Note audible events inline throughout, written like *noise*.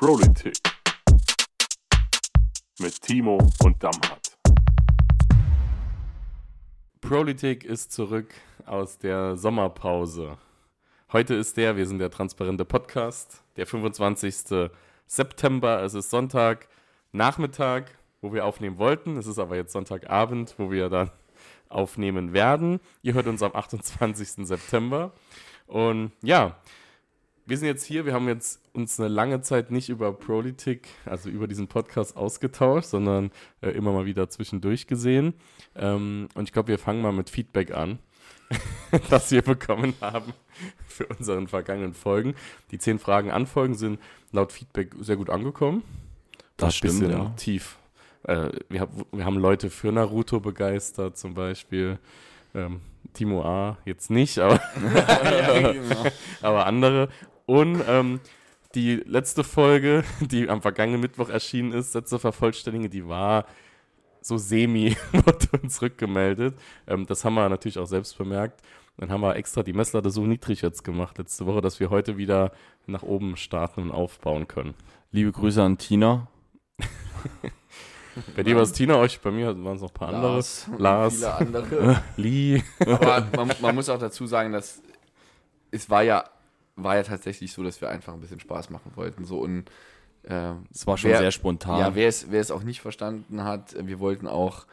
Politik mit Timo und Damhardt. Politik ist zurück aus der Sommerpause. Heute ist der, wir sind der transparente Podcast, der 25. September. Es ist Sonntag Nachmittag, wo wir aufnehmen wollten. Es ist aber jetzt Sonntagabend, wo wir dann aufnehmen werden. Ihr hört uns am 28. September. Und ja, wir sind jetzt hier, wir haben jetzt uns eine lange Zeit nicht über Politik, also über diesen Podcast ausgetauscht, sondern äh, immer mal wieder zwischendurch gesehen. Ähm, und ich glaube, wir fangen mal mit Feedback an, *laughs* das wir bekommen haben für unseren vergangenen Folgen. Die zehn Fragen anfolgen sind laut Feedback sehr gut angekommen. Das War stimmt, bisschen ja. tief. Äh, wir, hab, wir haben Leute für Naruto begeistert, zum Beispiel. Ähm, Timo A. jetzt nicht, aber *laughs* genau. *laughs* aber andere. Und ähm, die letzte Folge, *laughs* die am vergangenen Mittwoch erschienen ist, Sätze vervollständige, die war so semi, *laughs* wurde uns rückgemeldet. Ähm, das haben wir natürlich auch selbst bemerkt. Dann haben wir extra die Messlatte so niedrig jetzt gemacht letzte Woche, dass wir heute wieder nach oben starten und aufbauen können. Liebe Grüße an Tina. *laughs* Bei dir war es Tina, euch, bei mir waren es noch ein paar andere. Lars. und Lars. Viele andere. Lee. Aber man, man muss auch dazu sagen, dass es war ja, war ja tatsächlich so, dass wir einfach ein bisschen Spaß machen wollten. So und äh, Es war schon Wer- sehr spontan. ja, wer es, wer es auch nicht verstanden hat, wir wollten auch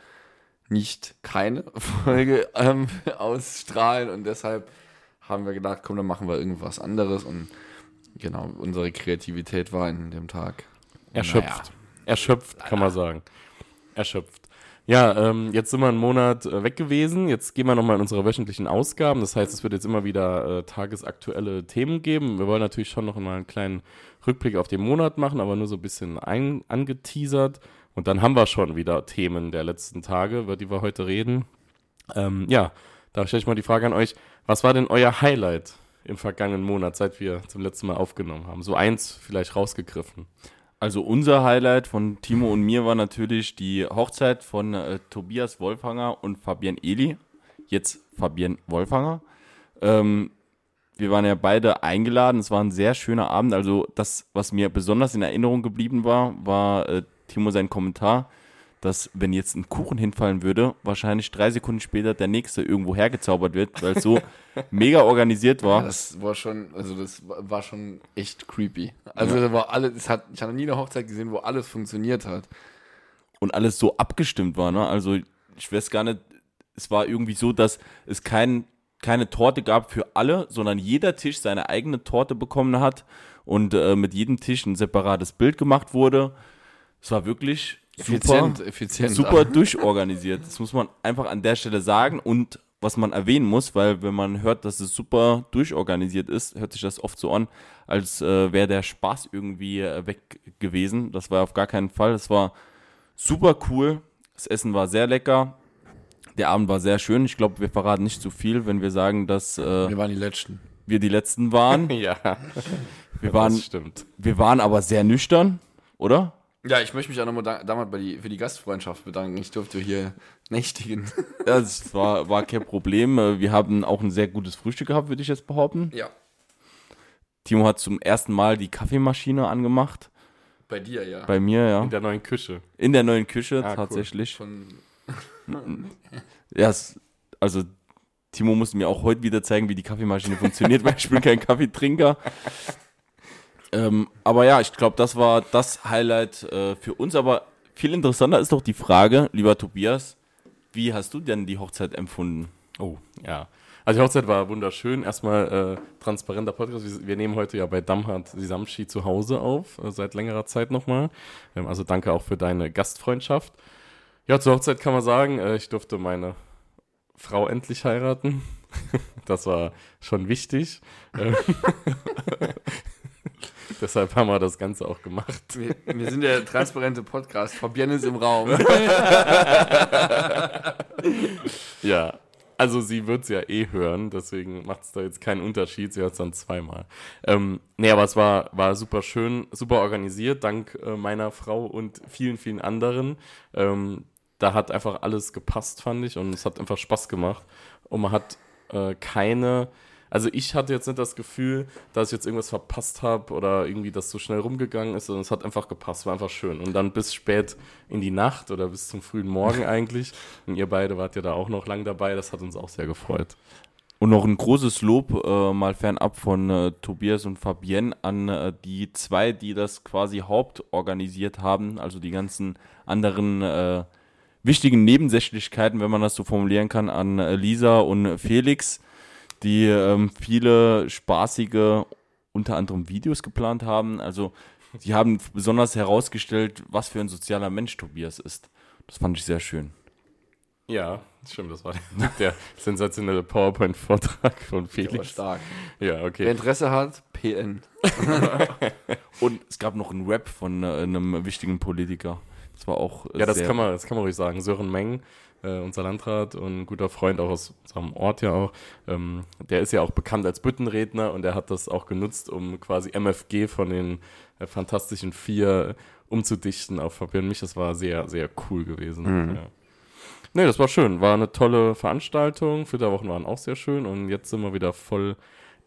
nicht keine *laughs* Folge ähm, ausstrahlen und deshalb haben wir gedacht, komm, dann machen wir irgendwas anderes und genau, unsere Kreativität war in dem Tag Erschöpft. Erschöpft, kann man sagen. Erschöpft. Ja, ähm, jetzt sind wir einen Monat äh, weg gewesen. Jetzt gehen wir nochmal in unsere wöchentlichen Ausgaben. Das heißt, es wird jetzt immer wieder äh, tagesaktuelle Themen geben. Wir wollen natürlich schon noch mal einen kleinen Rückblick auf den Monat machen, aber nur so ein bisschen ein, angeteasert. Und dann haben wir schon wieder Themen der letzten Tage, über die wir heute reden. Ähm, ja, da stelle ich mal die Frage an euch. Was war denn euer Highlight im vergangenen Monat, seit wir zum letzten Mal aufgenommen haben? So eins vielleicht rausgegriffen. Also unser Highlight von Timo und mir war natürlich die Hochzeit von äh, Tobias Wolfanger und Fabienne Eli. Jetzt Fabienne Wolfanger. Ähm, wir waren ja beide eingeladen. Es war ein sehr schöner Abend. Also das, was mir besonders in Erinnerung geblieben war, war äh, Timo sein Kommentar, dass wenn jetzt ein Kuchen hinfallen würde, wahrscheinlich drei Sekunden später der nächste irgendwo hergezaubert wird, weil es so *laughs* mega organisiert Ja, war. das war schon, also das war schon echt creepy. Also da war alles, es hat, ich habe noch nie eine Hochzeit gesehen, wo alles funktioniert hat. und alles so abgestimmt war. Ne? Also ich weiß gar nicht, es war irgendwie so, dass es kein, keine Torte gab für alle, sondern jeder Tisch seine eigene Torte bekommen hat und äh, mit jedem Tisch ein separates Bild gemacht wurde. Es war wirklich Effizient, super, effizient. super durchorganisiert. Das muss man einfach an der Stelle sagen und was man erwähnen muss, weil wenn man hört, dass es super durchorganisiert ist, hört sich das oft so an, als äh, wäre der Spaß irgendwie äh, weg gewesen. Das war auf gar keinen Fall. Es war super cool. Das Essen war sehr lecker. Der Abend war sehr schön. Ich glaube, wir verraten nicht zu viel, wenn wir sagen, dass äh, Wir waren die Letzten. wir die Letzten waren. *laughs* Ja, Wir waren, das stimmt. wir waren aber sehr nüchtern, oder? Ja, ich möchte mich auch nochmal da, damals bei die, für die Gastfreundschaft bedanken. Ich durfte hier nächtigen. *laughs* Ja, Das war, war kein Problem. Äh, Wir haben auch ein sehr gutes Frühstück gehabt, würde ich jetzt behaupten. Ja, Timo hat zum ersten Mal die Kaffeemaschine angemacht. bei dir, ja. Bei mir, ja. In der neuen Küche. In der neuen Küche Ah, cool. tatsächlich. Von, *laughs* Ja, es, also Timo musste mir auch heute wieder zeigen, wie die Kaffeemaschine funktioniert, weil ich bin kein *laughs* Kaffeetrinker. Ähm, aber ja, ich glaube, das war das Highlight äh, für uns. Aber viel interessanter ist doch die Frage, lieber Tobias, wie hast du denn die Hochzeit empfunden? Oh, ja. Also die Hochzeit war wunderschön. Erstmal äh, transparenter Podcast. Wir, wir nehmen heute ja bei Damhardt Sisamshi zu Hause auf, äh, seit längerer Zeit nochmal. Ähm, also danke auch für deine Gastfreundschaft. Ja, zur Hochzeit kann man sagen, äh, ich durfte meine Frau endlich heiraten. *laughs* das war schon wichtig. *laughs* *laughs* Deshalb haben wir das Ganze auch gemacht. wir, wir sind der transparente Podcast. Fabienne ist im Raum. *laughs* Ja, also sie wird es ja eh hören, deswegen macht es da jetzt keinen Unterschied. Sie hört es dann zweimal. Ähm, nee, aber es war, war super schön, super organisiert, dank äh, meiner Frau und vielen, vielen anderen. Ähm, da hat einfach alles gepasst, fand ich, und es hat einfach Spaß gemacht. Und man hat äh, keine Also ich hatte jetzt nicht das Gefühl, dass ich jetzt irgendwas verpasst habe oder irgendwie das so schnell rumgegangen ist, sondern es hat einfach gepasst, war einfach schön. Und dann bis spät in die Nacht oder bis zum frühen Morgen *laughs* eigentlich. Und ihr beide wart ja da auch noch lang dabei, das hat uns auch sehr gefreut. Und noch ein großes Lob äh, mal fernab von äh, Tobias und Fabienne an äh, die zwei, die das quasi hauptorganisiert haben, also die ganzen anderen äh, wichtigen Nebensächlichkeiten, wenn man das so formulieren kann, an äh, Lisa und Felix, die ähm, viele spaßige, unter anderem Videos geplant haben. Also die haben besonders herausgestellt, was für ein sozialer Mensch Tobias ist. Das fand ich sehr schön. Ja, stimmt, das war der, *laughs* der sensationelle PowerPoint-Vortrag von Der war Felix. stark. Ja, Wer okay. Interesse hat, PN. *laughs* Und es gab noch einen Rap von äh, einem wichtigen Politiker. Das war auch äh, Ja, das sehr kann man, das kann man ruhig sagen. Sören Meng, äh, unser Landrat und ein guter Freund auch aus unserem Ort ja auch, ähm, der ist ja auch bekannt als Büttenredner und der hat das auch genutzt, um quasi MFG von den äh, Fantastischen Vier umzudichten auf Fabian mich. Das war sehr, sehr cool gewesen. Ja. Nee, das war schön. War eine tolle Veranstaltung. Flitterwochen waren auch sehr schön und jetzt sind wir wieder voll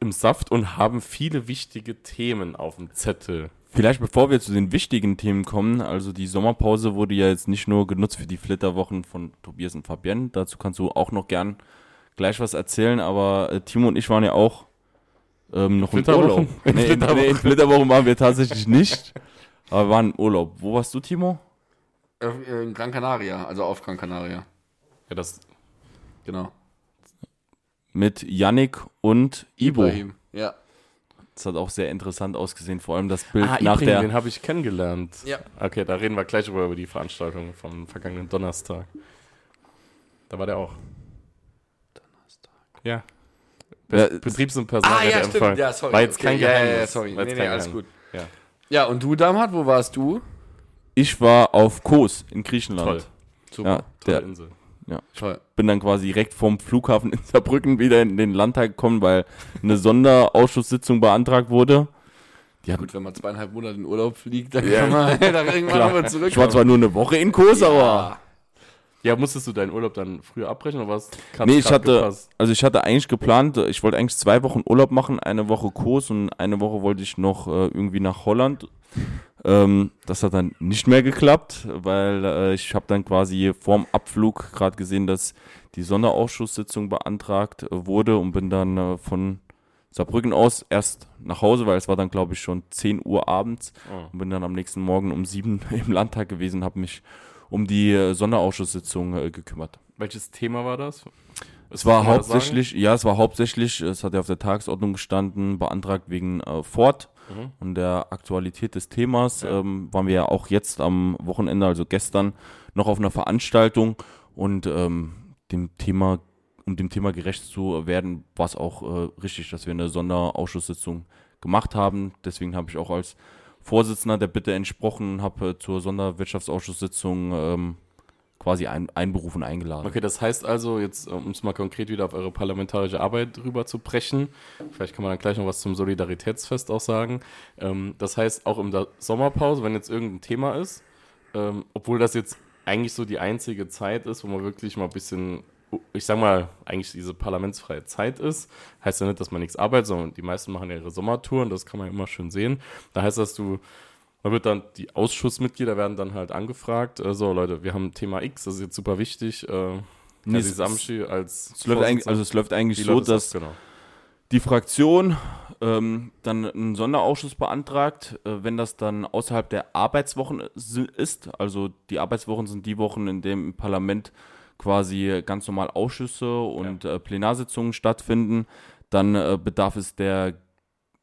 im Saft und haben viele wichtige Themen auf dem Zettel. Vielleicht bevor wir zu den wichtigen Themen kommen, also die Sommerpause wurde ja jetzt nicht nur genutzt für die Flitterwochen von Tobias und Fabienne, dazu kannst du auch noch gern gleich was erzählen, aber äh, Timo und ich waren ja auch ähm, noch im Flitterwochen? Urlaub. In Nee, in, Flitterwochen. nee, in Flitterwochen waren wir tatsächlich nicht, aber wir waren im Urlaub. Wo warst du, Timo? Äh, In Gran Canaria, also auf Gran Canaria. Ja, das, Genau. Mit Yannick und Ibo. Ibrahim. Ja. Das hat auch sehr interessant ausgesehen, vor allem das Bild Ah, nach Ibring, der den habe ich kennengelernt. Ja. Okay, da reden wir gleich über, über die Veranstaltung vom vergangenen Donnerstag. Da war der auch. Donnerstag. Ja. Be Ja, Betriebs- und Ah, ja, stimmt. Ja, sorry. War jetzt kein ja, Geheimnis. ja, sorry. War Nee, jetzt nee, alles Geheimnis. gut. Ja. Ja, und du, Damhat, wo warst du? Ich war auf Kos in Griechenland. Toll. Super. Ja, Tolle der- Insel. Toll. bin dann quasi direkt vom Flughafen in Saarbrücken wieder in den Landtag gekommen, weil eine Sonderausschusssitzung beantragt wurde. Die Gut, wenn man zweieinhalb Monate in Urlaub fliegt, dann Ja. kann man *laughs* dann irgendwann nochmal zurück. ich war zwar nur eine Woche in Kos, aber Ja, musstest du deinen Urlaub dann früher abbrechen oder was? nee, ich hatte, also ich hatte eigentlich geplant, ich wollte eigentlich zwei Wochen Urlaub machen, eine Woche Kos und eine Woche wollte ich noch äh, irgendwie nach Holland. Ähm, das hat dann nicht mehr geklappt, weil äh, ich habe dann quasi vorm Abflug gerade gesehen, dass die Sonderausschusssitzung beantragt äh, wurde und bin dann äh, von Saarbrücken aus erst nach Hause, weil es war dann glaube ich schon 10 Uhr abends Oh. und bin dann am nächsten Morgen um 7 *laughs* im Landtag gewesen, habe mich um die äh, Sonderausschusssitzung äh, gekümmert. Welches Thema war das? Es war hauptsächlich, ja, es war hauptsächlich, es hat ja auf der Tagesordnung gestanden, beantragt wegen äh, Ford Mhm. und der Aktualität des Themas. Ja. Ähm, waren wir ja auch jetzt am Wochenende, also gestern, noch auf einer Veranstaltung und ähm, dem Thema, um dem Thema gerecht zu werden, war es auch äh, richtig, dass wir eine Sonderausschusssitzung gemacht haben. Deswegen habe ich auch als Vorsitzender der Bitte entsprochen und habe äh, zur Sonderwirtschaftsausschusssitzung ähm, quasi ein, einberufen, eingeladen. Okay, das heißt also, jetzt, um es mal konkret wieder auf eure parlamentarische Arbeit rüber zu brechen, vielleicht kann man dann gleich noch was zum Solidaritätsfest auch sagen. Ähm, das heißt, auch in der Sommerpause, wenn jetzt irgendein Thema ist, ähm, obwohl das jetzt eigentlich so die einzige Zeit ist, wo man wirklich mal ein bisschen, ich sag mal, eigentlich diese parlamentsfreie Zeit ist, heißt ja nicht, dass man nichts arbeitet, sondern die meisten machen ja ihre Sommertouren, das kann man immer schön sehen. Da heißt das, du man wird dann, die Ausschussmitglieder werden dann halt angefragt, äh, so Leute, wir haben Thema X, das ist jetzt super wichtig. Äh, Nee, es- Samschi als Es läuft eigentlich, also es läuft eigentlich so, dass das? genau. die Fraktion ähm, dann einen Sonderausschuss beantragt, äh, wenn das dann außerhalb der Arbeitswochen ist. Also die Arbeitswochen sind die Wochen, in denen im Parlament quasi ganz normal Ausschüsse und äh, Plenarsitzungen stattfinden. Dann äh, bedarf es der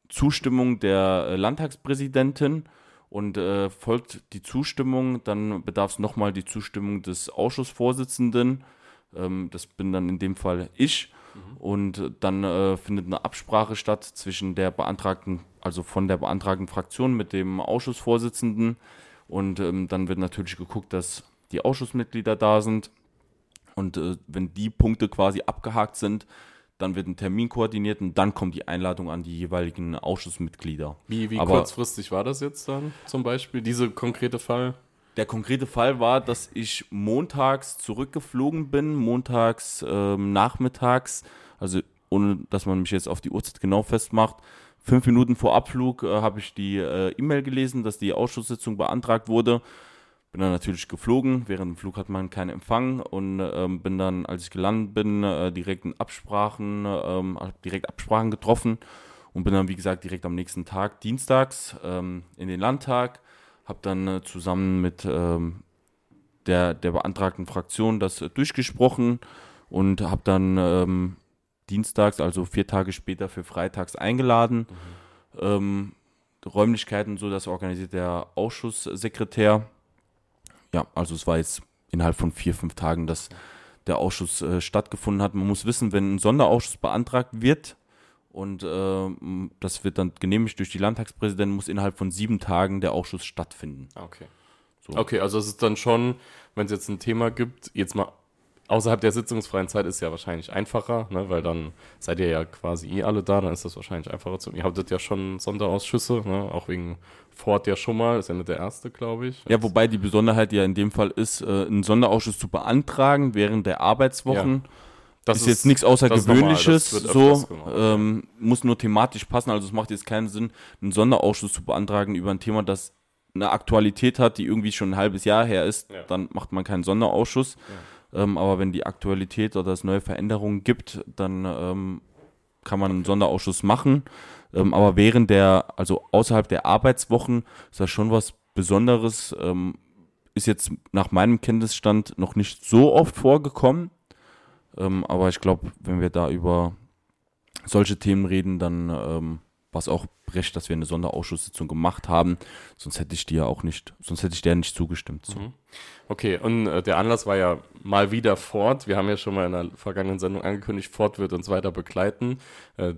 Zustimmung der äh, Landtagspräsidentin und äh, folgt die Zustimmung, dann bedarf es nochmal die Zustimmung des Ausschussvorsitzenden. Ähm, das bin dann in dem Fall ich. Und äh, dann äh, findet eine Absprache statt zwischen der beantragten, also von der beantragten Fraktion mit dem Ausschussvorsitzenden. Und ähm, dann wird natürlich geguckt, dass die Ausschussmitglieder da sind. Und äh, wenn die Punkte quasi abgehakt sind, dann wird ein Termin koordiniert und dann kommt die Einladung an die jeweiligen Ausschussmitglieder. Wie, wie Aber- kurzfristig war das jetzt dann zum Beispiel, diese konkrete Fall? Der konkrete Fall war, dass ich montags zurückgeflogen bin, montags ähm, nachmittags, also ohne dass man mich jetzt auf die Uhrzeit genau festmacht. Fünf Minuten vor Abflug äh, habe ich die äh, E-Mail gelesen, dass die Ausschusssitzung beantragt wurde. Bin dann natürlich geflogen. Während dem Flug hat man keinen Empfang und ähm, bin dann, als ich gelandet bin, äh, direkt in Absprachen, ähm, hab direkt Absprachen getroffen und bin dann, wie gesagt, direkt am nächsten Tag, dienstags, ähm, in den Landtag. Habe dann äh, zusammen mit ähm, der, der beantragten Fraktion das äh, durchgesprochen und habe dann ähm, dienstags, also vier Tage später für freitags eingeladen. Ähm, Räumlichkeiten, so das organisiert der Ausschusssekretär. Ja, also es war jetzt innerhalb von vier, fünf Tagen, dass der Ausschuss äh, stattgefunden hat. Man muss wissen, wenn ein Sonderausschuss beantragt wird und äh, das wird dann genehmigt durch die Landtagspräsidenten, muss innerhalb von sieben Tagen der Ausschuss stattfinden. Ah, Okay. So. Okay, also es ist dann schon, wenn es jetzt ein Thema gibt, jetzt mal außerhalb der sitzungsfreien Zeit ist ja wahrscheinlich einfacher, ne, weil dann seid ihr ja quasi eh alle da, dann ist das wahrscheinlich einfacher zu. Ihr habtet ja schon Sonderausschüsse, ne, auch wegen Ford ja schon mal, ist ja nicht der erste, glaube ich. Ja, wobei die Besonderheit ja in dem Fall ist, äh, einen Sonderausschuss zu beantragen während der Arbeitswochen. das ist, jetzt nichts Außergewöhnliches, so ähm, muss nur thematisch passen. Also es macht jetzt keinen Sinn, einen Sonderausschuss zu beantragen über ein Thema, das eine Aktualität hat, die irgendwie schon ein halbes Jahr her ist. Ja. Dann macht man keinen Sonderausschuss. Ähm, aber wenn die Aktualität oder es neue Veränderungen gibt, dann ähm, kann man einen Sonderausschuss machen. Ähm, aber während der, also außerhalb der Arbeitswochen, ist das schon was Besonderes. Ähm, ist jetzt nach meinem Kenntnisstand noch nicht so oft vorgekommen. Ähm, aber ich glaube, wenn wir da über solche Themen reden, dann es auch recht, dass wir eine Sonderausschusssitzung gemacht haben. Sonst hätte ich dir auch nicht, sonst hätte ich der nicht zugestimmt. So. Mhm. Okay, und äh, der Anlass war ja mal wieder Ford. Wir haben ja schon mal in der vergangenen Sendung angekündigt, Ford wird uns weiter begleiten, äh,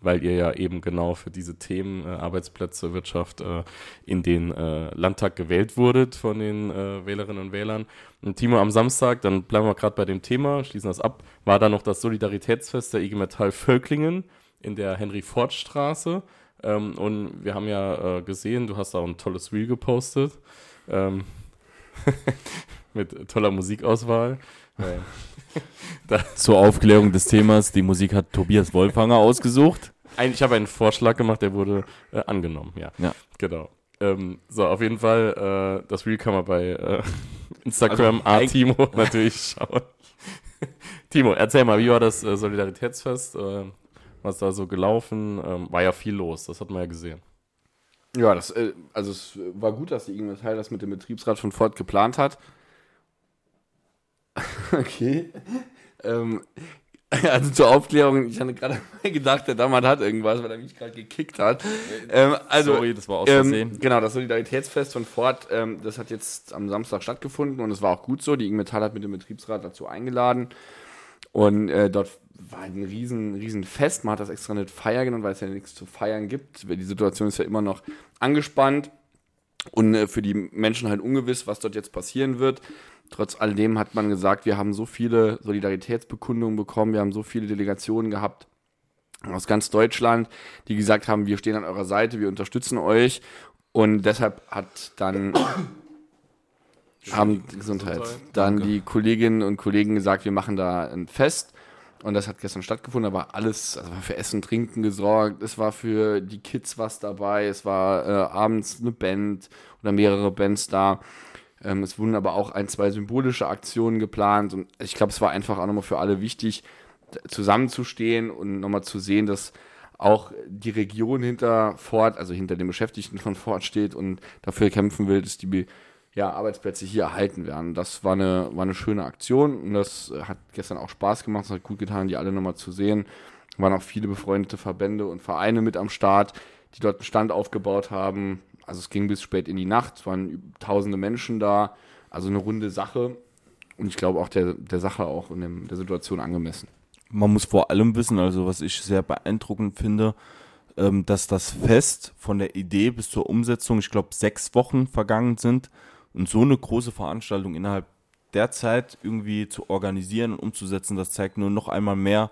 weil ihr ja eben genau für diese Themen äh, Arbeitsplätze, Wirtschaft äh, in den äh, Landtag gewählt wurdet von den äh, Wählerinnen und Wählern. Und Timo, am Samstag, dann bleiben wir gerade bei dem Thema, schließen das ab, war da noch das Solidaritätsfest der IG Metall Völklingen in der Henry-Ford-Straße. Ähm, und wir haben ja äh, gesehen, du hast da ein tolles Reel gepostet. Ähm, *laughs* mit toller Musikauswahl. Äh, *laughs* Zur Aufklärung des Themas, die Musik hat Tobias Wolfanger ausgesucht. ich habe einen Vorschlag gemacht, der wurde äh, angenommen, ja. Ja. Genau. Ähm, so, auf jeden Fall, äh, das Reel kann man bei äh, Instagram Also, A Timo *laughs* natürlich schauen. Timo, erzähl mal, wie war das äh, Solidaritätsfest? Äh, was da so gelaufen? Ähm, war ja viel los, das hat man ja gesehen. Ja, das, äh, also es war gut, dass die IG Metall das mit dem Betriebsrat von Ford geplant hat. *laughs* okay. ähm, *laughs* also zur Aufklärung, ich hatte gerade *laughs* gedacht, der Dammert hat irgendwas, weil er mich gerade gekickt hat. Ähm, also, Sorry, das war aus ähm, Versehen. genau, das Solidaritätsfest von Ford, ähm, das hat jetzt am Samstag stattgefunden und es war auch gut so. Die IG Metall hat mit dem Betriebsrat dazu eingeladen. Und äh, dort war ein riesen, riesen Fest. Man hat das extra nicht Feier genannt, weil es ja nichts zu feiern gibt. Die Situation ist ja immer noch angespannt und äh, für die Menschen halt ungewiss, was dort jetzt passieren wird. Trotz alledem hat man gesagt, wir haben so viele Solidaritätsbekundungen bekommen, wir haben so viele Delegationen gehabt aus ganz Deutschland, die gesagt haben, wir stehen an eurer Seite, wir unterstützen euch. Und deshalb hat dann haben Gesundheit. Dann die Kolleginnen und Kollegen gesagt, wir machen da ein Fest. Und das hat gestern stattgefunden, da war alles, also war für Essen, Trinken gesorgt, es war für die Kids was dabei, es war äh, abends eine Band oder mehrere Bands da. Ähm, es wurden aber auch ein, zwei symbolische Aktionen geplant und ich glaube, es war einfach auch nochmal für alle wichtig, zusammenzustehen und nochmal zu sehen, dass auch die Region hinter Ford, also hinter den Beschäftigten von Ford steht und dafür kämpfen will, dass die ja, Arbeitsplätze hier erhalten werden. Das war eine, war eine schöne Aktion und das äh, hat gestern auch Spaß gemacht. Es hat gut getan, die alle nochmal zu sehen. Waren auch viele befreundete Verbände und Vereine mit am Start, die dort einen Stand aufgebaut haben. Also es ging bis spät in die Nacht, es waren tausende Menschen da. Also eine runde Sache und ich glaube auch der, der Sache auch in dem, der Situation angemessen. Man muss vor allem wissen, also was ich sehr beeindruckend finde, ähm, dass das Fest von der Idee bis zur Umsetzung, ich glaube, sechs Wochen vergangen sind und so eine große Veranstaltung innerhalb der Zeit irgendwie zu organisieren und umzusetzen, das zeigt nur noch einmal mehr,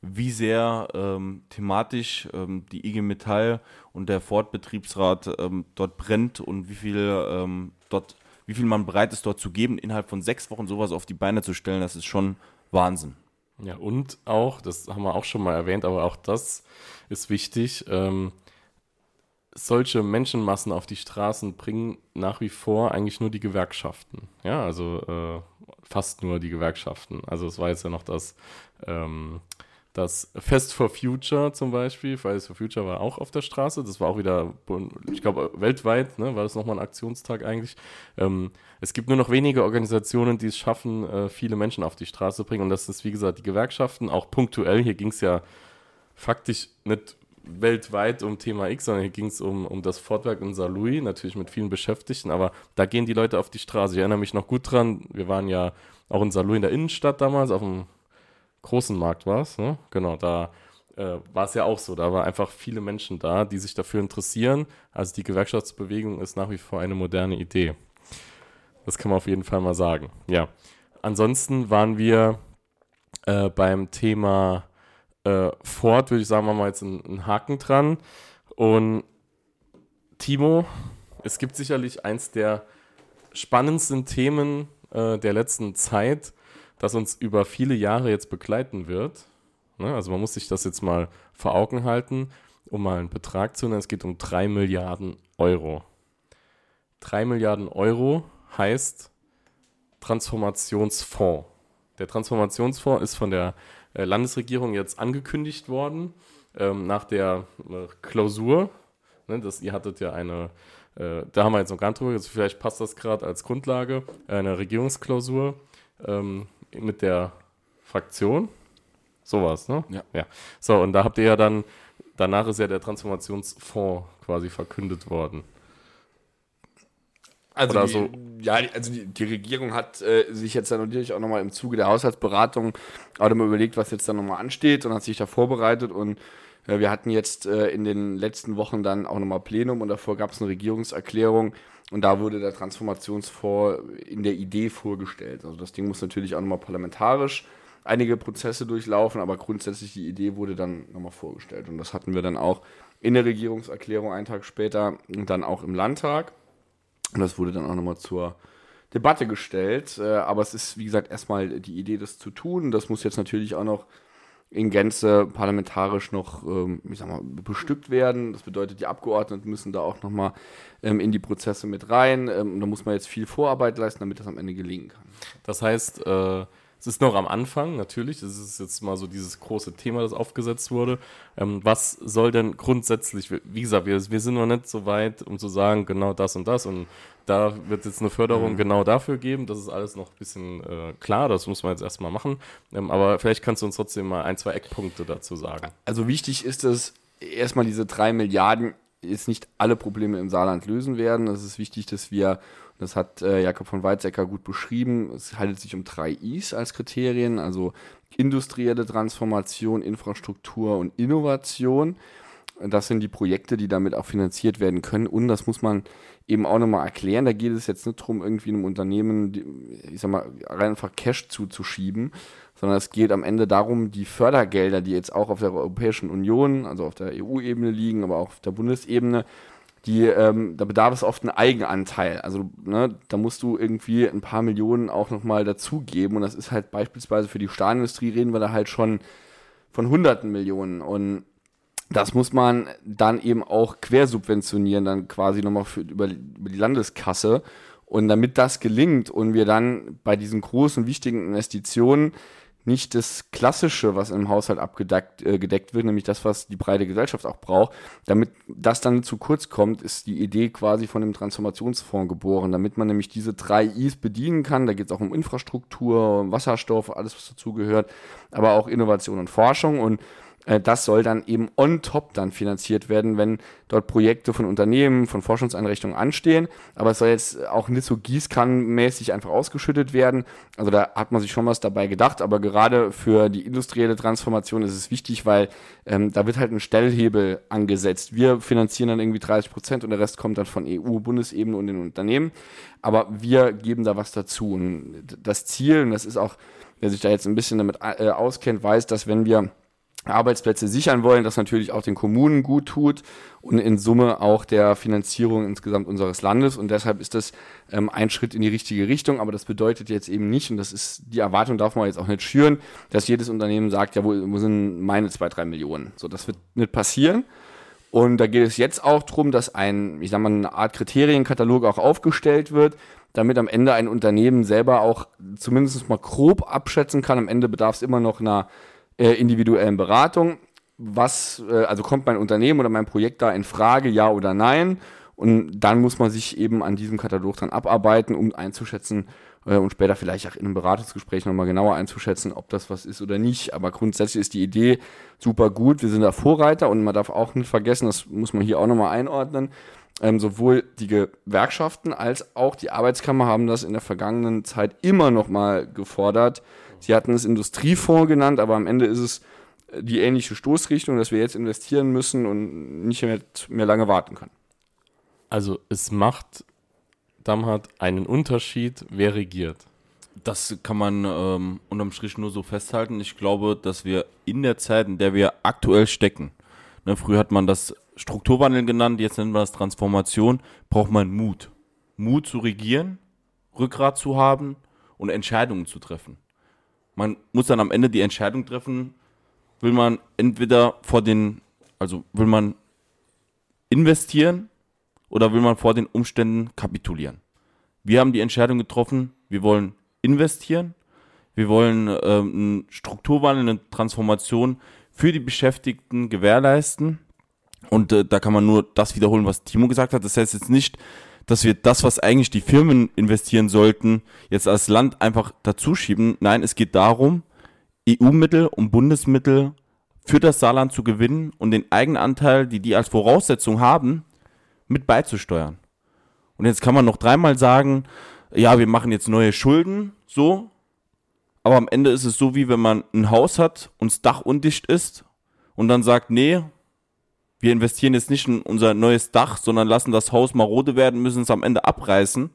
wie sehr ähm, thematisch ähm, die IG Metall und der Ford-Betriebsrat ähm, dort brennt und wie viel ähm, dort, wie viel man bereit ist, dort zu geben, innerhalb von sechs Wochen sowas auf die Beine zu stellen, das ist schon Wahnsinn. Ja, und auch, das haben wir auch schon mal erwähnt, aber auch das ist wichtig, ähm, solche Menschenmassen auf die Straßen bringen nach wie vor eigentlich nur die Gewerkschaften. Ja, also äh, fast nur die Gewerkschaften. Also es war jetzt ja noch das, ähm, das Fest for Future zum Beispiel. Fridays for Future war auch auf der Straße. Das war auch wieder, ich glaube, weltweit ne, war das nochmal ein Aktionstag eigentlich. Ähm, es gibt nur noch wenige Organisationen, die es schaffen, äh, viele Menschen auf die Straße zu bringen. Und das ist, wie gesagt, die Gewerkschaften, auch punktuell. Hier ging es ja faktisch nicht weltweit um Thema X, sondern hier ging es um, um das Fortwerk in Saarlouis, natürlich mit vielen Beschäftigten, aber da gehen die Leute auf die Straße. Ich erinnere mich noch gut dran, wir waren ja auch in Saarlouis in der Innenstadt damals, auf dem großen Markt war es, ne? genau, da äh, war es ja auch so, da waren einfach viele Menschen da, die sich dafür interessieren. Also die Gewerkschaftsbewegung ist nach wie vor eine moderne Idee. Das kann man auf jeden Fall mal sagen. Ja. Ansonsten waren wir äh, beim Thema äh, Ford, würde ich sagen, machen wir jetzt einen, einen Haken dran. Und Timo, es gibt sicherlich eins der spannendsten Themen äh, der letzten Zeit, das uns über viele Jahre jetzt begleiten wird. Ne? Also man muss sich das jetzt mal vor Augen halten, um mal einen Betrag zu nennen. Es geht um 3 Milliarden Euro. 3 Milliarden Euro heißt Transformationsfonds. Der Transformationsfonds ist von der äh, Landesregierung jetzt angekündigt worden ähm, nach der äh, Klausur. Ne, das, ihr hattet ja eine, äh, da haben wir jetzt noch gar nicht drüber, also vielleicht passt das gerade als Grundlage, eine Regierungsklausur ähm, mit der Fraktion. Sowas, ne? Ja. ja. So, und da habt ihr ja dann, danach ist ja der Transformationsfonds quasi verkündet worden. Also, Oder die, so. ja, also die, die Regierung hat äh, sich jetzt dann natürlich auch nochmal im Zuge der Haushaltsberatung auch nochmal überlegt, was jetzt dann nochmal ansteht und hat sich da vorbereitet und äh, wir hatten jetzt äh, in den letzten Wochen dann auch nochmal Plenum und davor gab es eine Regierungserklärung und da wurde der Transformationsfonds in der Idee vorgestellt. Also das Ding muss natürlich auch nochmal parlamentarisch einige Prozesse durchlaufen, aber grundsätzlich die Idee wurde dann nochmal vorgestellt und das hatten wir dann auch in der Regierungserklärung einen Tag später und dann auch im Landtag. Und das wurde dann auch nochmal zur Debatte gestellt. Äh, aber es ist, wie gesagt, erstmal die Idee, das zu tun. Das muss jetzt natürlich auch noch in Gänze parlamentarisch noch, ähm, ich sag mal, bestückt werden. Das bedeutet, die Abgeordneten müssen da auch nochmal ähm, in die Prozesse mit rein. Ähm, da muss man jetzt viel Vorarbeit leisten, damit das am Ende gelingen kann. Das heißt, äh, es ist noch am Anfang, natürlich. Das ist jetzt mal so dieses große Thema, das aufgesetzt wurde. Ähm, was soll denn grundsätzlich, wie gesagt, wir, wir sind noch nicht so weit, um zu sagen, genau das und das. Und da wird jetzt eine Förderung genau dafür geben. Das ist alles noch ein bisschen äh, klar. Das muss man jetzt erstmal machen. Ähm, aber vielleicht kannst du uns trotzdem mal ein, zwei Eckpunkte dazu sagen. Also wichtig ist es, erstmal diese drei Milliarden jetzt nicht alle Probleme im Saarland lösen werden. Es ist wichtig, dass wir, das hat äh, Jakob von Weizsäcker gut beschrieben, es handelt sich um drei Is als Kriterien, also industrielle Transformation, Infrastruktur und Innovation. Das sind die Projekte, die damit auch finanziert werden können. Und das muss man eben auch nochmal erklären. Da geht es jetzt nicht darum, irgendwie einem Unternehmen, ich sag mal, rein einfach Cash zuzuschieben, sondern es geht am Ende darum, die Fördergelder, die jetzt auch auf der Europäischen Union, also auf der EU-Ebene liegen, aber auch auf der Bundesebene, die, ähm, da bedarf es oft einen Eigenanteil. Also ne, da musst du irgendwie ein paar Millionen auch nochmal dazugeben. Und das ist halt beispielsweise für die Stahlindustrie reden wir da halt schon von hunderten Millionen. Und das muss man dann eben auch quersubventionieren, dann quasi nochmal für, über, über die Landeskasse. Und damit das gelingt und wir dann bei diesen großen, wichtigen Investitionen nicht das Klassische, was im Haushalt abgedeckt äh, gedeckt wird, nämlich das, was die breite Gesellschaft auch braucht, damit das dann zu kurz kommt, ist die Idee quasi von dem Transformationsfonds geboren, damit man nämlich diese drei Is bedienen kann. Da geht es auch um Infrastruktur, Wasserstoff, alles, was dazugehört, aber auch Innovation und Forschung. Und das soll dann eben on top dann finanziert werden, wenn dort Projekte von Unternehmen, von Forschungseinrichtungen anstehen. Aber es soll jetzt auch nicht so gießkannenmäßig einfach ausgeschüttet werden. Also da hat man sich schon was dabei gedacht. Aber gerade für die industrielle Transformation ist es wichtig, weil ähm, da wird halt ein Stellhebel angesetzt. Wir finanzieren dann irgendwie 30 Prozent und der Rest kommt dann von EU, Bundesebene und den Unternehmen. Aber wir geben da was dazu. Und das Ziel, und das ist auch, wer sich da jetzt ein bisschen damit äh, auskennt, weiß, dass wenn wir Arbeitsplätze sichern wollen, das natürlich auch den Kommunen gut tut und in Summe auch der Finanzierung insgesamt unseres Landes. Und deshalb ist das ähm, ein Schritt in die richtige Richtung. Aber das bedeutet jetzt eben nicht, und das ist die Erwartung darf man jetzt auch nicht schüren, dass jedes Unternehmen sagt, ja, wo, wo sind meine zwei, drei Millionen? So, das wird nicht passieren. Und da geht es jetzt auch darum, dass ein, ich sag mal, eine Art Kriterienkatalog auch aufgestellt wird, damit am Ende ein Unternehmen selber auch zumindest mal grob abschätzen kann. Am Ende bedarf es immer noch einer äh, individuellen Beratung. Was, äh, also kommt mein Unternehmen oder mein Projekt da in Frage, ja oder nein? Und dann muss man sich eben an diesem Katalog dann abarbeiten, um einzuschätzen äh, und später vielleicht auch in einem Beratungsgespräch nochmal genauer einzuschätzen, ob das was ist oder nicht. Aber grundsätzlich ist die Idee super gut. Wir sind da Vorreiter und man darf auch nicht vergessen, das muss man hier auch nochmal einordnen. Ähm, sowohl die Gewerkschaften als auch die Arbeitskammer haben das in der vergangenen Zeit immer noch mal gefordert. Sie hatten es Industriefonds genannt, aber am Ende ist es die ähnliche Stoßrichtung, dass wir jetzt investieren müssen und nicht mehr, mehr lange warten können. Also es macht Damhat einen Unterschied, wer regiert. Das kann man ähm, unterm Strich nur so festhalten. Ich glaube, dass wir in der Zeit, in der wir aktuell stecken, ne, früher hat man das Strukturwandel genannt, jetzt nennen wir das Transformation, braucht man Mut. Mut zu regieren, Rückgrat zu haben und Entscheidungen zu treffen. Man muss dann am Ende die Entscheidung treffen, will man entweder vor den, also will man investieren oder will man vor den Umständen kapitulieren. Wir haben die Entscheidung getroffen, wir wollen investieren, wir wollen ähm, einen Strukturwandel, eine Transformation für die Beschäftigten gewährleisten und äh, da kann man nur das wiederholen, was Timo gesagt hat. Das heißt jetzt nicht, dass wir das, was eigentlich die Firmen investieren sollten, jetzt als Land einfach dazuschieben. Nein, es geht darum, EU-Mittel und Bundesmittel für das Saarland zu gewinnen und den Eigenanteil, die die als Voraussetzung haben, mit beizusteuern. Und jetzt kann man noch dreimal sagen, ja, wir machen jetzt neue Schulden, so. Aber am Ende ist es so, wie wenn man ein Haus hat und das Dach undicht ist und dann sagt, nee, wir investieren jetzt nicht in unser neues Dach, sondern lassen das Haus marode werden, müssen es am Ende abreißen,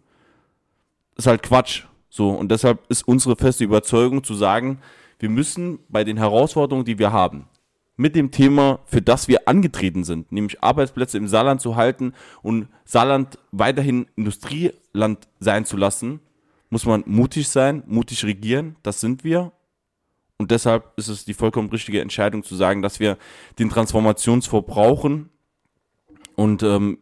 ist halt Quatsch. So, und deshalb ist unsere feste Überzeugung zu sagen, wir müssen bei den Herausforderungen, die wir haben, mit dem Thema, für das wir angetreten sind, nämlich Arbeitsplätze im Saarland zu halten und Saarland weiterhin Industrieland sein zu lassen, muss man mutig sein, mutig regieren, das sind wir. Und deshalb ist es die vollkommen richtige Entscheidung zu sagen, dass wir den Transformationsfonds brauchen. Und ähm,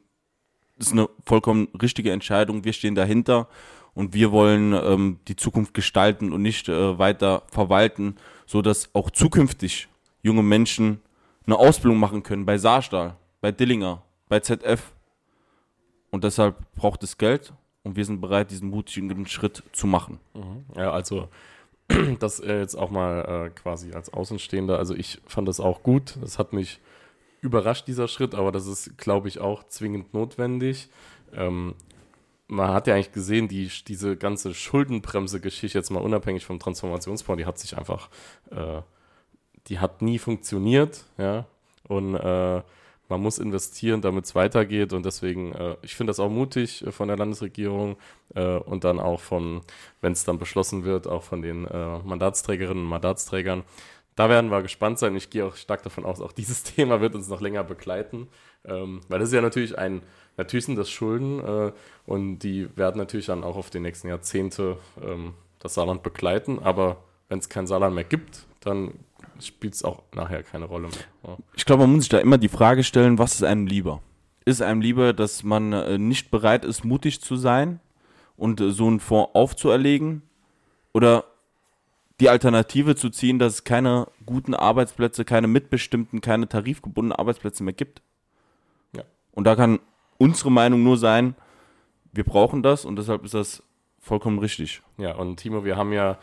ist eine vollkommen richtige Entscheidung. Wir stehen dahinter und wir wollen ähm, die Zukunft gestalten und nicht äh, weiter verwalten, so dass auch zukünftig junge Menschen eine Ausbildung machen können bei Saarstahl, bei Dillinger, bei ZF. Und deshalb braucht es Geld und wir sind bereit, diesen mutigen Schritt zu machen. Mhm. Ja, also *clears throat* das äh, jetzt auch mal äh, quasi als Außenstehender. Also ich fand das auch gut. Das hat mich überrascht, dieser Schritt, aber das ist, glaube ich, auch zwingend notwendig. Ähm, man hat ja eigentlich gesehen, die, diese ganze Schuldenbremse-Geschichte, jetzt mal unabhängig vom Transformationsfonds, die hat sich einfach, äh, die hat nie funktioniert, ja. Und äh, man muss investieren, damit es weitergeht. Und deswegen, äh, ich finde das auch mutig äh, von der Landesregierung äh, und dann auch von, wenn es dann beschlossen wird, auch von den äh, Mandatsträgerinnen und Mandatsträgern. Da werden wir gespannt sein. Ich gehe auch stark davon aus, auch dieses *laughs* Thema wird uns noch länger begleiten. Ähm, weil das ist ja natürlich ein, natürlich sind das Schulden äh, und die werden natürlich dann auch auf die nächsten Jahrzehnte ähm, das Saarland begleiten. Aber wenn es kein Saarland mehr gibt, dann spielt es auch nachher keine Rolle mehr. Ja. Ich glaube, man muss sich da immer die Frage stellen, was ist einem lieber? Ist einem lieber, dass man äh, nicht bereit ist, mutig zu sein und äh, so einen Fonds aufzuerlegen? Oder die Alternative zu ziehen, dass es keine guten Arbeitsplätze, keine mitbestimmten, keine tarifgebundenen Arbeitsplätze mehr gibt? Ja. Und da kann unsere Meinung nur sein, wir brauchen das und deshalb ist das vollkommen richtig. Ja, und Timo, wir haben ja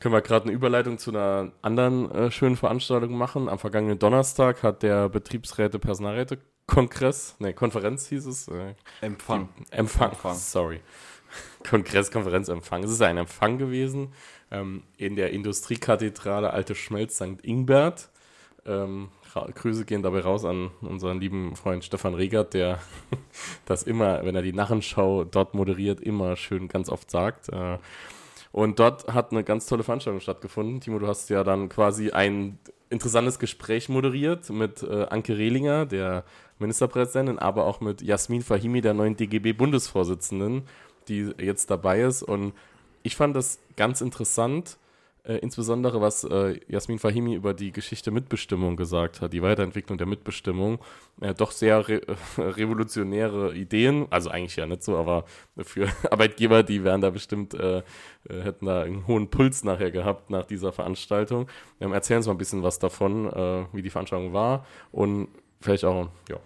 können wir gerade eine Überleitung zu einer anderen äh, schönen Veranstaltung machen. Am vergangenen Donnerstag hat der Betriebsräte Personalräte Kongress, ne, Konferenz hieß es. Äh, Empfang. Die, Empfang. Empfang, sorry. *laughs* Kongress, Konferenz, Empfang. Es ist ein Empfang gewesen ähm, in der Industriekathedrale Alte Schmelz St. Ingbert. Ähm, Grüße gehen dabei raus an unseren lieben Freund Stefan Regert, der *laughs* das immer, wenn er die Narrenschau dort moderiert, immer schön ganz oft sagt. Äh, Und dort hat eine ganz tolle Veranstaltung stattgefunden. Timo, du hast ja dann quasi ein interessantes Gespräch moderiert mit äh, Anke Rehlinger, der Ministerpräsidentin, aber auch mit Jasmin Fahimi, der neuen DGB-Bundesvorsitzenden, die jetzt dabei ist. Und ich fand das ganz interessant, äh, insbesondere was äh, Jasmin Fahimi über die Geschichte Mitbestimmung gesagt hat, die Weiterentwicklung der Mitbestimmung. Äh, doch sehr re *laughs* revolutionäre Ideen, also eigentlich ja nicht so, aber für *laughs* Arbeitgeber, die wären da bestimmt, äh, äh, hätten da einen hohen Puls nachher gehabt nach dieser Veranstaltung. Ähm, erzählen Sie mal ein bisschen was davon, wie die Veranstaltung war und vielleicht auch, ja,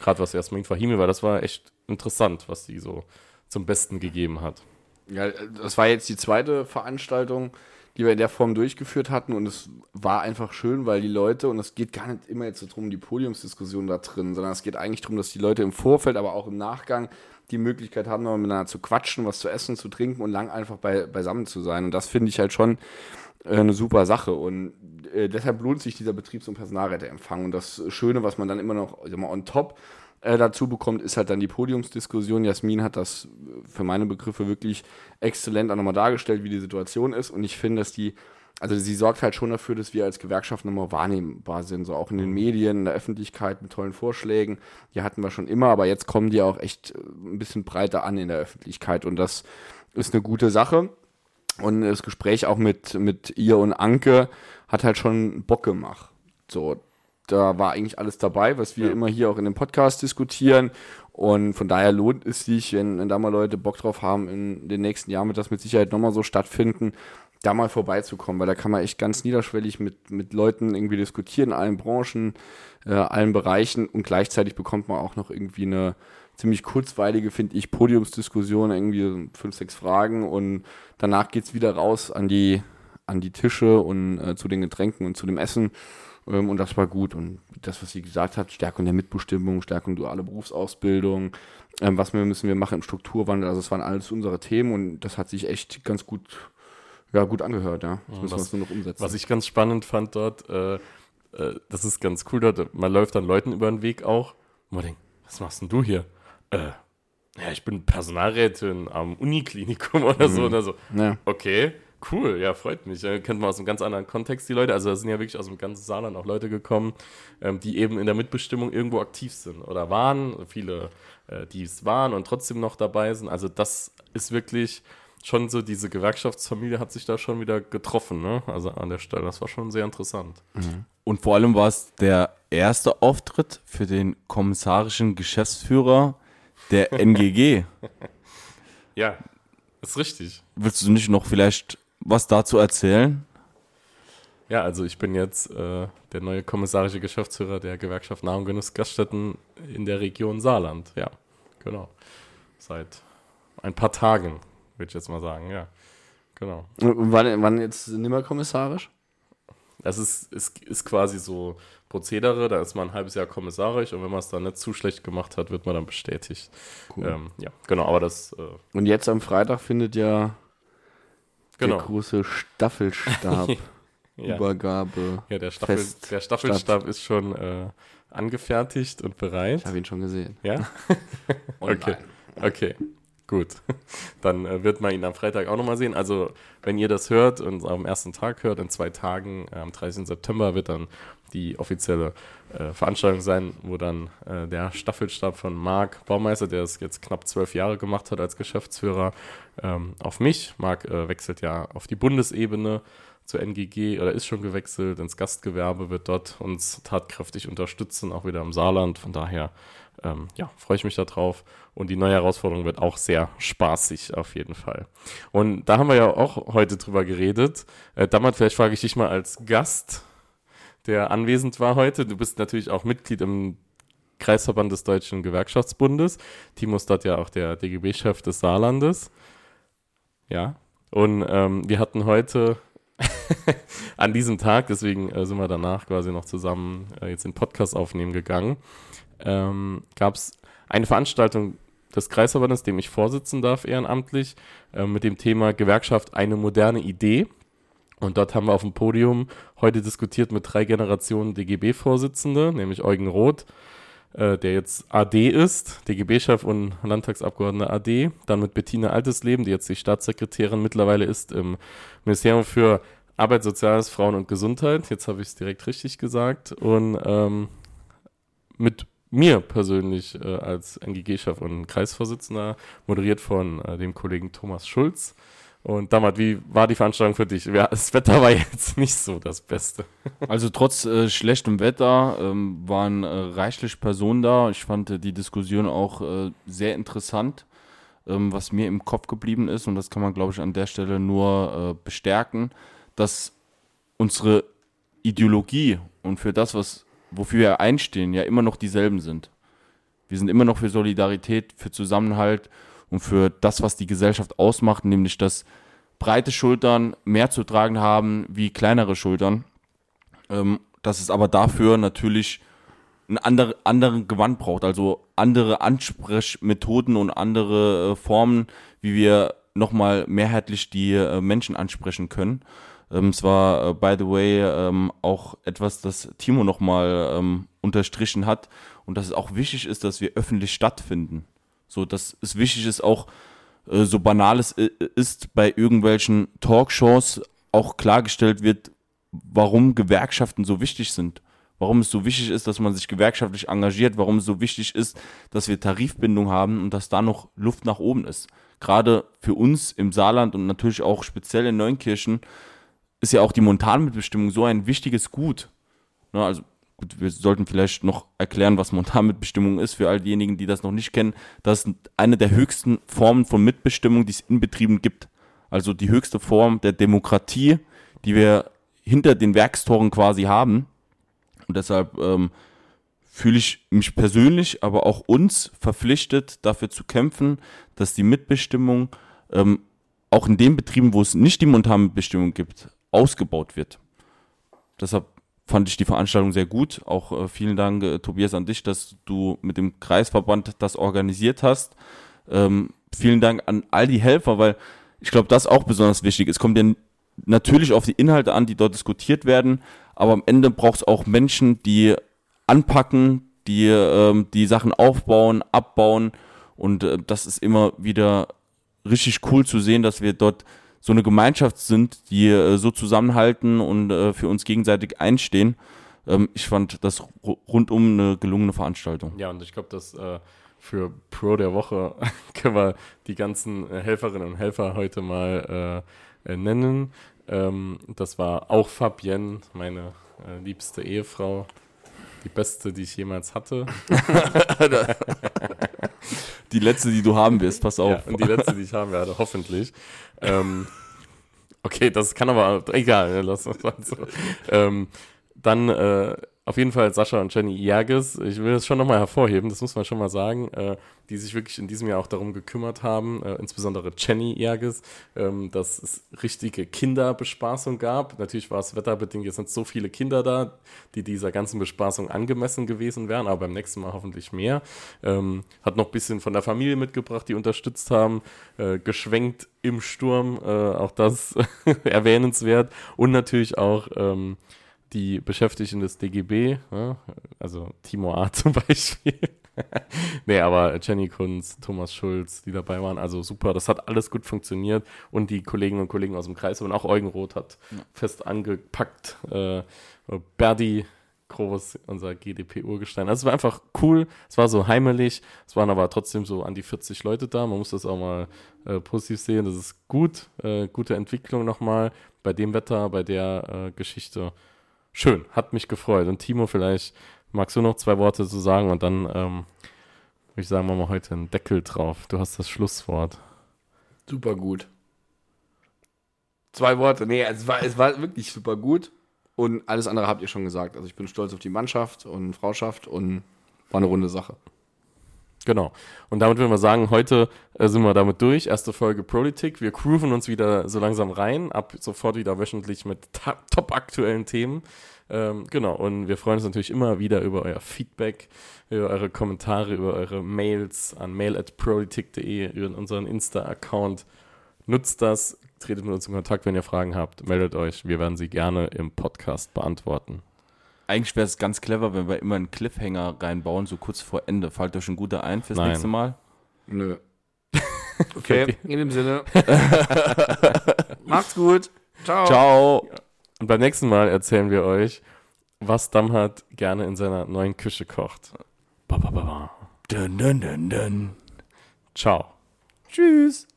gerade was Jasmin Fahimi war, das war echt interessant, was die so zum Besten gegeben hat. Ja, das war jetzt die zweite Veranstaltung, die wir in der Form durchgeführt hatten und es war einfach schön, weil die Leute, und es geht gar nicht immer jetzt so drum, die Podiumsdiskussion da drin, sondern es geht eigentlich darum, dass die Leute im Vorfeld, aber auch im Nachgang die Möglichkeit haben, noch miteinander zu quatschen, was zu essen, zu trinken und lang einfach bei, beisammen zu sein. Und das finde ich halt schon äh, eine super Sache. Und äh, deshalb lohnt sich dieser Betriebs- und Personalräteempfang. Und das Schöne, was man dann immer noch ich sag mal, on top äh, dazu bekommt, ist halt dann die Podiumsdiskussion. Jasmin hat das für meine Begriffe wirklich exzellent auch nochmal dargestellt, wie die Situation ist. Und ich finde, dass die, also sie sorgt halt schon dafür, dass wir als Gewerkschaft nochmal wahrnehmbar sind, so auch in den Medien, in der Öffentlichkeit mit tollen Vorschlägen. Die hatten wir schon immer, aber jetzt kommen die auch echt äh, ein bisschen breiter an in der Öffentlichkeit. Und das ist eine gute Sache. Und das Gespräch auch mit, mit ihr und Anke hat halt schon Bock gemacht. So, da war eigentlich alles dabei, was wir Ja. immer hier auch in dem Podcast diskutieren. Und von daher lohnt es sich, wenn, wenn da mal Leute Bock drauf haben, in den nächsten Jahren wird das mit Sicherheit nochmal so stattfinden, da mal vorbeizukommen, weil da kann man echt ganz niederschwellig mit, mit Leuten irgendwie diskutieren, in allen Branchen, äh, allen Bereichen und gleichzeitig bekommt man auch noch irgendwie eine ziemlich kurzweilige, finde ich, Podiumsdiskussion, irgendwie fünf, sechs Fragen und danach geht's wieder raus an die, an die Tische und äh, zu den Getränken und zu dem Essen. Ähm, und das war gut. Und das, was sie gesagt hat, Stärkung der Mitbestimmung, Stärkung duale Berufsausbildung, ähm, was wir müssen wir machen im Strukturwandel, also das waren alles unsere Themen und das hat sich echt ganz gut, ja, gut angehört, ja. Das müssen wir was- jetzt nur noch umsetzen. Was ich ganz spannend fand dort, äh, äh, das ist ganz cool dort, man läuft dann Leuten über den Weg auch und man denkt, was machst denn du hier? Äh, ja, ich bin Personalrätin am Uniklinikum *laughs* oder so. Oder so. ja. Okay, cool, ja, freut mich. Äh, kennt man aus einem ganz anderen Kontext die Leute. Also da sind ja wirklich aus dem ganzen Saarland auch Leute gekommen, ähm, die eben in der Mitbestimmung irgendwo aktiv sind oder waren. Viele, äh, die es waren und trotzdem noch dabei sind. Also das ist wirklich schon so, diese Gewerkschaftsfamilie hat sich da schon wieder getroffen, ne? Also an der Stelle. Das war schon sehr interessant. Und vor allem war es der erste Auftritt für den kommissarischen Geschäftsführer der NGG. *laughs* Ja, ist richtig. Willst du nicht noch vielleicht was dazu erzählen? Ja, also ich bin jetzt äh, der neue kommissarische Geschäftsführer der Gewerkschaft Nahrung und Genuss Gaststätten in der Region Saarland. Ja, genau. Seit ein paar Tagen, würde ich jetzt mal sagen, ja. Genau. Und wann, wann jetzt nimmer kommissarisch? Das ist, ist, ist quasi so Prozedere, da ist man ein halbes Jahr kommissarisch und wenn man es dann nicht zu schlecht gemacht hat, wird man dann bestätigt. Ähm, ja, genau, aber das, äh, Und jetzt am Freitag findet ja genau. der große Staffelstab *laughs* Ja. Übergabe. Ja, der, Staffel, Fest der Staffelstab ist schon äh, angefertigt und bereit. Ich habe ihn schon gesehen. Ja? *laughs* Okay. Okay, gut. *laughs* Dann äh, wird man ihn am Freitag auch nochmal sehen. Also, wenn ihr das hört und am ersten Tag hört, in zwei Tagen, äh, am 30. September, wird dann die offizielle äh, Veranstaltung sein, wo dann äh, der Staffelstab von Marc Baumeister, der es jetzt knapp zwölf Jahre gemacht hat als Geschäftsführer, ähm, auf mich. Marc äh, wechselt ja auf die Bundesebene zur NGG oder ist schon gewechselt ins Gastgewerbe, wird dort uns tatkräftig unterstützen, auch wieder im Saarland. Von daher ähm, ja, freue ich mich darauf. Und die neue Herausforderung wird auch sehr spaßig auf jeden Fall. Und da haben wir ja auch heute drüber geredet. Äh, Dammert, vielleicht frage ich dich mal als Gast, der anwesend war heute. Du bist natürlich auch Mitglied im Kreisverband des Deutschen Gewerkschaftsbundes. Timo ist dort ja auch der DGB-Chef des Saarlandes. Ja. Und ähm, wir hatten heute *laughs* an diesem Tag, deswegen äh, sind wir danach quasi noch zusammen äh, jetzt den Podcast aufnehmen gegangen, ähm, gab es eine Veranstaltung des Kreisverbandes, dem ich vorsitzen darf ehrenamtlich, äh, mit dem Thema Gewerkschaft eine moderne Idee. Und dort haben wir auf dem Podium heute diskutiert mit drei Generationen DGB-Vorsitzende, nämlich Eugen Roth, äh, der jetzt AD ist, DGB-Chef und Landtagsabgeordneter AD. Dann mit Bettina Altesleben, die jetzt die Staatssekretärin mittlerweile ist im Ministerium für Arbeit, Soziales, Frauen und Gesundheit. Jetzt habe ich es direkt richtig gesagt. Und ähm, mit mir persönlich äh, als NGG-Chef und Kreisvorsitzender, moderiert von äh, dem Kollegen Thomas Schulz. Und Damat, wie war die Veranstaltung für dich? Ja, das Wetter war jetzt nicht so das Beste. *laughs* Also trotz äh, schlechtem Wetter ähm, waren äh, reichlich Personen da. Ich fand äh, die Diskussion auch äh, sehr interessant. Ähm, was mir im Kopf geblieben ist, und das kann man, glaube ich, an der Stelle nur äh, bestärken, dass unsere Ideologie und für das, was, wofür wir einstehen, ja immer noch dieselben sind. Wir sind immer noch für Solidarität, für Zusammenhalt und für das, was die Gesellschaft ausmacht, nämlich dass breite Schultern mehr zu tragen haben wie kleinere Schultern. Ähm, dass es aber dafür natürlich einen andere, anderen Gewand braucht, also andere Ansprechmethoden und andere äh, Formen, wie wir nochmal mehrheitlich die äh, Menschen ansprechen können. Ähm, es war, äh, by the way, ähm, auch etwas, das Timo nochmal ähm, unterstrichen hat und dass es auch wichtig ist, dass wir öffentlich stattfinden. So, dass es wichtig ist, auch äh, so banal es äh, ist, bei irgendwelchen Talkshows auch klargestellt wird, warum Gewerkschaften so wichtig sind. Warum es so wichtig ist, dass man sich gewerkschaftlich engagiert, warum es so wichtig ist, dass wir Tarifbindung haben und dass da noch Luft nach oben ist. Gerade für uns im Saarland und natürlich auch speziell in Neunkirchen ist ja auch die Montanmitbestimmung so ein wichtiges Gut. Ne, also gut, wir sollten vielleicht noch erklären, was Montanmitbestimmung ist für all diejenigen, die das noch nicht kennen. Das ist eine der höchsten Formen von Mitbestimmung, die es in Betrieben gibt. Also die höchste Form der Demokratie, die wir hinter den Werkstoren quasi haben. Und deshalb ähm, fühle ich mich persönlich, aber auch uns verpflichtet, dafür zu kämpfen, dass die Mitbestimmung ähm, auch in den Betrieben, wo es nicht die Montanmitbestimmung gibt, ausgebaut wird. Deshalb fand ich die Veranstaltung sehr gut. Auch äh, vielen Dank, äh, Tobias, an dich, dass du mit dem Kreisverband das organisiert hast. Ähm, vielen Dank an all die Helfer, weil ich glaube, das auch besonders wichtig. Es kommt ja natürlich auf die Inhalte an, die dort diskutiert werden, aber am Ende braucht es auch Menschen, die anpacken, die ähm, die Sachen aufbauen, abbauen und äh, das ist immer wieder richtig cool zu sehen, dass wir dort so eine Gemeinschaft sind, die äh, so zusammenhalten und äh, für uns gegenseitig einstehen. Ähm, ich fand das rundum eine gelungene Veranstaltung. Ja, und ich glaube, dass äh, für Pro der Woche *laughs* können wir die ganzen äh, Helferinnen und Helfer heute mal äh, äh, nennen. Ähm, das war auch Fabienne, meine liebste Ehefrau. Die beste, die ich jemals hatte. *laughs* *laughs* die letzte, die du haben wirst, pass auf. Ja, und die letzte, die ich haben werde, hoffentlich. Ähm, okay, das kann aber, egal, ne, lass uns mal so. Ähm, dann äh, auf jeden Fall Sascha und Jenny Jerges, ich will das schon nochmal hervorheben, das muss man schon mal sagen, äh, die sich wirklich in diesem Jahr auch darum gekümmert haben, äh, insbesondere Jenny Jerges, ähm, dass es richtige Kinderbespaßung gab. Natürlich war es wetterbedingt, jetzt sind so viele Kinder da, die dieser ganzen Bespaßung angemessen gewesen wären, aber beim nächsten Mal hoffentlich mehr. Ähm, hat noch ein bisschen von der Familie mitgebracht, die unterstützt haben, äh, geschwenkt im Sturm, äh, auch das *laughs* erwähnenswert und natürlich auch ähm, die Beschäftigten des DGB, ja, also Timo A. *laughs* zum Beispiel. nee, aber Jenny Kunz, Thomas Schulz, die dabei waren, also super, das hat alles gut funktioniert und die Kolleginnen und Kollegen aus dem Kreis und auch Eugen Roth hat ja. fest angepackt. Äh, Berdi Groß, unser GDP-Urgestein. Also es war einfach cool, es war so heimelig, es waren aber trotzdem so an die 40 Leute da. Man muss das auch mal äh, positiv sehen. Das ist gut, äh, gute Entwicklung nochmal bei dem Wetter, bei der äh, Geschichte schön, hat mich gefreut. Und Timo, vielleicht magst du noch zwei Worte zu sagen und dann ähm, würde ich sagen, machen wir heute einen Deckel drauf. Du hast das Schlusswort. Super gut. Zwei Worte. Nee, es war, es war wirklich super gut. Und alles andere habt ihr schon gesagt. Also ich bin stolz auf die Mannschaft und Frauschaft und war eine runde Sache. Genau. Und damit würden wir sagen, heute äh, sind wir damit durch. Erste Folge Politik. Wir grooven uns wieder so langsam rein. Ab sofort wieder wöchentlich mit top aktuellen Themen. Ähm, genau. Und wir freuen uns natürlich immer wieder über euer Feedback, über eure Kommentare, über eure Mails an mail.politik.de, über unseren Insta-Account. Nutzt das, tretet mit uns in Kontakt, wenn ihr Fragen habt. Meldet euch. Wir werden sie gerne im Podcast beantworten. Eigentlich wäre es ganz clever, wenn wir immer einen Cliffhanger reinbauen, so kurz vor Ende. Fällt euch schon guter ein fürs Nein. nächste Mal? Nö. *laughs* Okay, in dem Sinne. *laughs* Macht's gut. Ciao. Ciao. Und beim nächsten Mal erzählen wir euch, was Damhat gerne in seiner neuen Küche kocht. Ba, ba, ba, ba. Dun, dun, dun, dun. Ciao. Tschüss.